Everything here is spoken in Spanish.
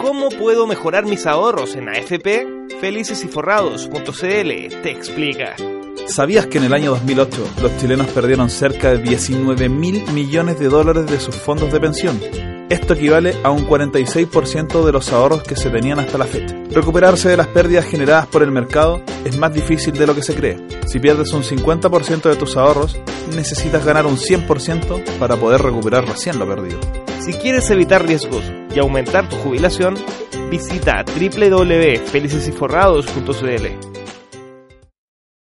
¿Cómo puedo mejorar mis ahorros en AFP? Felicesyforrados.cl te explica. ¿Sabías que en el año 2008 los chilenos perdieron cerca de 19 mil millones de dólares de sus fondos de pensión? Esto equivale a un 46% de los ahorros que se tenían hasta la fecha. Recuperarse de las pérdidas generadas por el mercado es más difícil de lo que se cree. Si pierdes un 50% de tus ahorros, necesitas ganar un 100% para poder recuperar recién lo perdido. Si quieres evitar riesgos y aumentar tu jubilación, visita www.felicesyforrados.cl